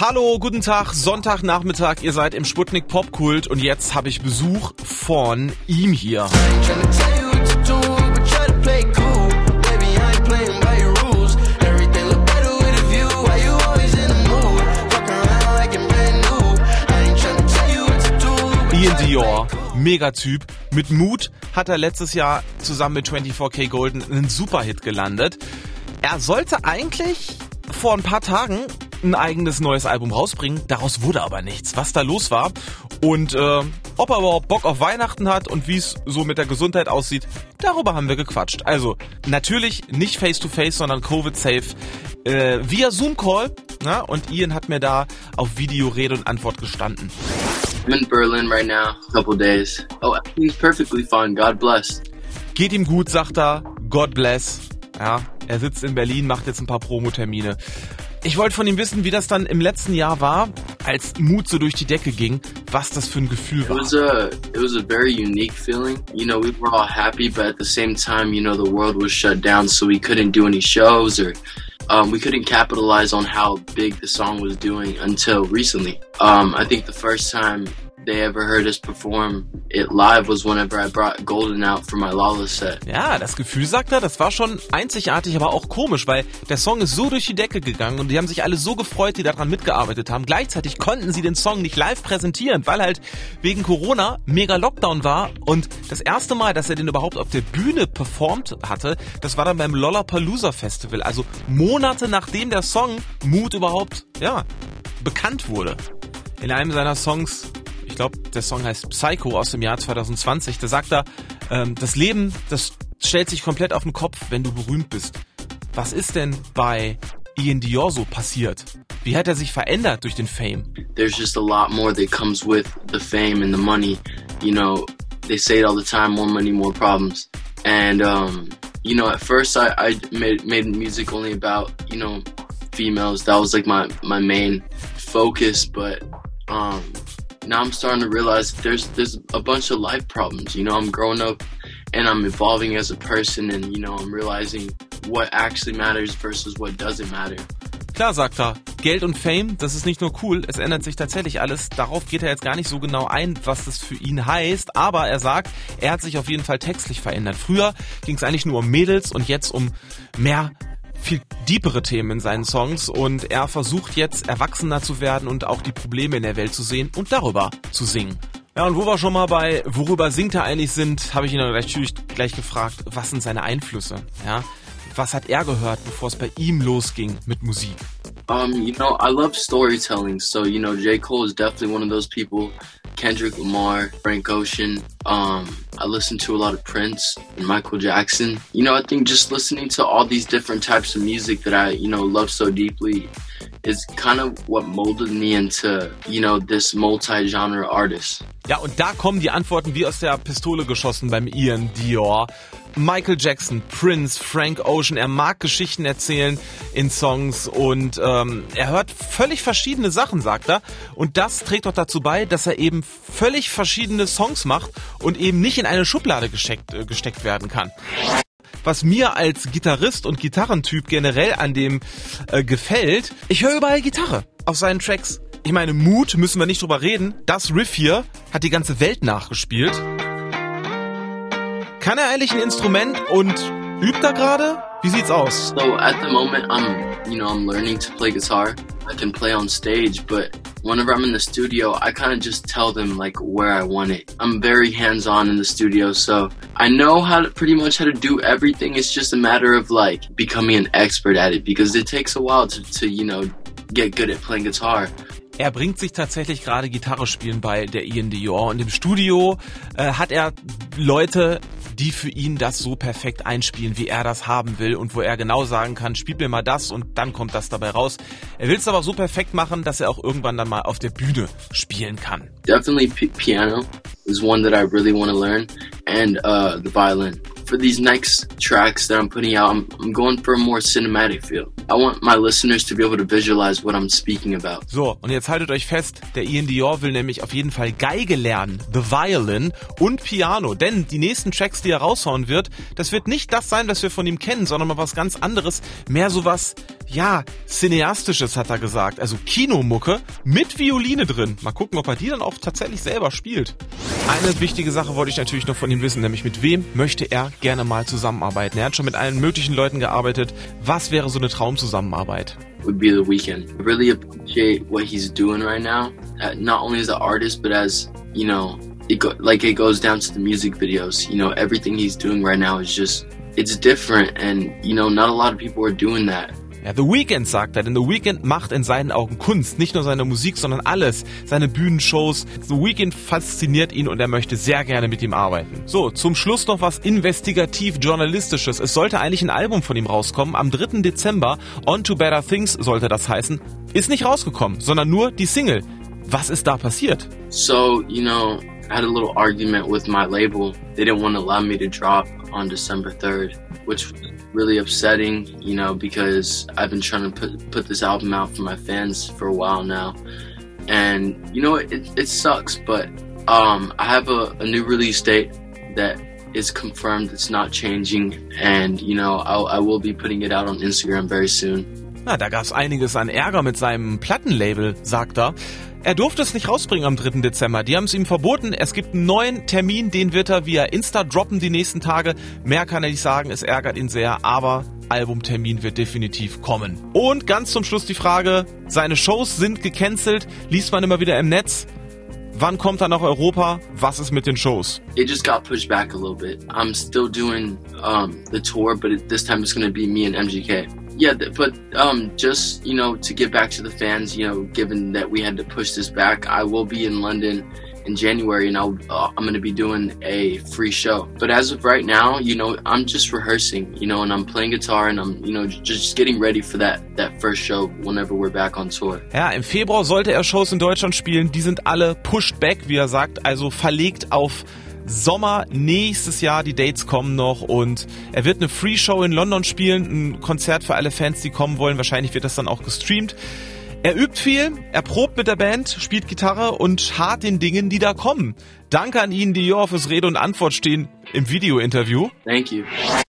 Hallo, guten Tag, Sonntagnachmittag, ihr seid im Sputnik Popkult und jetzt habe ich Besuch von ihm hier. Ian Dior, Megatyp. Mit Mut hat er letztes Jahr zusammen mit 24K Golden einen Superhit gelandet. Er sollte eigentlich vor ein paar Tagen ein eigenes neues Album rausbringen. Daraus wurde aber nichts, was da los war. Und äh, ob er überhaupt Bock auf Weihnachten hat und wie es so mit der Gesundheit aussieht, darüber haben wir gequatscht. Also natürlich nicht face-to-face, -face, sondern Covid-safe äh, via Zoom-Call. Und Ian hat mir da auf Video Rede und Antwort gestanden. I'm in Berlin right now, a couple days. Oh, he's perfectly fine. God bless. Geht ihm gut, sagt er. God bless. Ja, er sitzt in Berlin, macht jetzt ein paar Promotermine. Ich wollte von ihm wissen, wie das dann im letzten Jahr war, als Mut so durch die Decke ging, was das für ein Gefühl war. It was a it was a very unique feeling. You know, we were all happy, but at the same time, you know, the world was shut down, so we couldn't do any shows or um, we couldn't capitalize on how big the song was doing until recently. Um, I think the first time they ever heard us perform it live was whenever I brought Golden out for my Lawless set. Ja, das Gefühl, sagt er, das war schon einzigartig, aber auch komisch, weil der Song ist so durch die Decke gegangen und die haben sich alle so gefreut, die daran mitgearbeitet haben. Gleichzeitig konnten sie den Song nicht live präsentieren, weil halt wegen Corona mega Lockdown war und das erste Mal, dass er den überhaupt auf der Bühne performt hatte, das war dann beim Lollapalooza Festival, also Monate nachdem der Song Mut überhaupt, ja, bekannt wurde. In einem seiner Songs ich glaube, der Song heißt Psycho aus dem Jahr 2020, da sagt er, ähm, das Leben, das stellt sich komplett auf den Kopf, wenn du berühmt bist. Was ist denn bei Ian Dior so passiert? Wie hat er sich verändert durch den Fame? There's just a lot more that comes with the fame and the money. You know, they say it all the time, more money, more problems. And, um, you know, at first I, I made, made music only about, you know, females. That was like my, my main focus, but, um, now I'm starting to realize there's there's a bunch of life problems. You know, I'm growing up and I'm evolving as a person and you know, I'm realizing what actually matters versus what doesn't matter. Klar, sagt er, Geld und Fame, das ist nicht nur cool, es ändert sich tatsächlich alles. Darauf geht er jetzt gar nicht so genau ein, was das für ihn heißt, aber er sagt, er hat sich auf jeden Fall textlich verändert. Früher ging es eigentlich nur um Mädels und jetzt um mehr viel deepere Themen in seinen Songs und er versucht jetzt erwachsener zu werden und auch die Probleme in der Welt zu sehen und darüber zu singen. Ja, und wo wir schon mal bei worüber singt er eigentlich sind, habe ich ihn natürlich gleich gefragt, was sind seine Einflüsse? Ja, was hat er gehört, bevor es bei ihm losging mit Musik? Um, you know, I love storytelling, so you know, J. Cole is definitely one of those people Kendrick Lamar, Frank Ocean. Um, I listen to a lot of Prince and Michael Jackson. You know, I think just listening to all these different types of music that I, you know, love so deeply is kind of what molded me into, you know, this multi-genre artist. Ja, und da kommen die Antworten wie aus der Pistole geschossen beim Ian Dior. Michael Jackson, Prince, Frank Ocean, er mag Geschichten erzählen in Songs und ähm, er hört völlig verschiedene Sachen, sagt er. Und das trägt auch dazu bei, dass er eben völlig verschiedene Songs macht und eben nicht in eine Schublade gesteckt, äh, gesteckt werden kann was mir als Gitarrist und Gitarrentyp generell an dem äh, gefällt, ich höre überall Gitarre auf seinen Tracks. Ich meine, Mut müssen wir nicht drüber reden. Das Riff hier hat die ganze Welt nachgespielt. Kann er eigentlich ein Instrument und übt er gerade? Wie sieht's aus? So at the moment I'm, you know, I'm learning to play guitar. I can play on stage, but whenever I'm in the studio, I kind of just tell them like where I want it. I'm very hands-on in the studio, so I know how to pretty much how to do everything. It's just a matter of like becoming an expert at it because it takes a while to, to you know, get good at playing guitar. Er bringt sich tatsächlich gerade Gitarre spielen bei der Ian Dior und im Studio äh, hat er Leute, die für ihn das so perfekt einspielen, wie er das haben will und wo er genau sagen kann, spiel mir mal das und dann kommt das dabei raus. Er will es aber so perfekt machen, dass er auch irgendwann dann mal auf der Bühne spielen kann. Definitely piano is one that I really want to learn and uh, the violin. For these next tracks that I'm putting out, I'm, I'm going for a more cinematic feel. I want my listeners to be able to visualize what I'm speaking about. So, und jetzt haltet euch fest, der Ian Dior will nämlich auf jeden Fall Geige lernen, The Violin und Piano, denn die nächsten Tracks, die er raushauen wird, das wird nicht das sein, was wir von ihm kennen, sondern mal was ganz anderes, mehr sowas, ja, cineastisches hat er gesagt, also Kinomucke mit Violine drin. Mal gucken, ob er die dann auch tatsächlich selber spielt. Eine wichtige Sache wollte ich natürlich noch von ihm wissen, nämlich mit wem möchte er gerne mal zusammenarbeiten. Er hat schon mit allen möglichen Leuten gearbeitet. Was wäre so eine Traumzusammenarbeit? Would be the weekend. I really appreciate what he's doing right now, uh, not only as an artist, but as, you know, it go, like it goes down to the music videos. You know, everything he's doing right now is just, it's different and, you know, not a lot of people are doing that. Ja, The Weeknd sagt er, denn The Weeknd macht in seinen Augen Kunst, nicht nur seine Musik, sondern alles, seine Bühnenshows. The Weeknd fasziniert ihn und er möchte sehr gerne mit ihm arbeiten. So, zum Schluss noch was investigativ-journalistisches. Es sollte eigentlich ein Album von ihm rauskommen, am 3. Dezember. On to Better Things sollte das heißen. Ist nicht rausgekommen, sondern nur die Single. Was ist da passiert? So, you know, I had a little argument with my label. They didn't want to allow me to drop on December 3rd, which was really upsetting, you know, because I've been trying to put, put this album out for my fans for a while now. And, you know, it, it sucks, but um, I have a, a new release date that is confirmed. It's not changing. And, you know, I'll, I will be putting it out on Instagram very soon. Na, da gab's einiges an Ärger mit seinem Plattenlabel, sagt er. Er durfte es nicht rausbringen am 3. Dezember. Die haben es ihm verboten. Es gibt einen neuen Termin, den wird er via Insta droppen die nächsten Tage. Mehr kann er nicht sagen, es ärgert ihn sehr, aber Albumtermin wird definitiv kommen. Und ganz zum Schluss die Frage, seine Shows sind gecancelt, liest man immer wieder im Netz. Wann kommt er nach Europa? Was ist mit den Shows? It just got pushed back a little bit. I'm still doing um, the tour, but this time it's to be me and MGK. Yeah, but um, just you know, to get back to the fans, you know, given that we had to push this back, I will be in London in January, and I'll, uh, I'm going to be doing a free show. But as of right now, you know, I'm just rehearsing, you know, and I'm playing guitar, and I'm, you know, just getting ready for that that first show whenever we're back on tour. Ja, im Februar sollte er Shows in Deutschland spielen. Die sind alle pushed back, wie er sagt, also verlegt auf Sommer nächstes Jahr. Die Dates kommen noch und er wird eine Free Show in London spielen, ein Konzert für alle Fans, die kommen wollen. Wahrscheinlich wird das dann auch gestreamt. Er übt viel, er probt mit der Band, spielt Gitarre und hart den Dingen, die da kommen. Danke an ihn, die hier fürs Rede und Antwort stehen im Video-Interview. Thank you.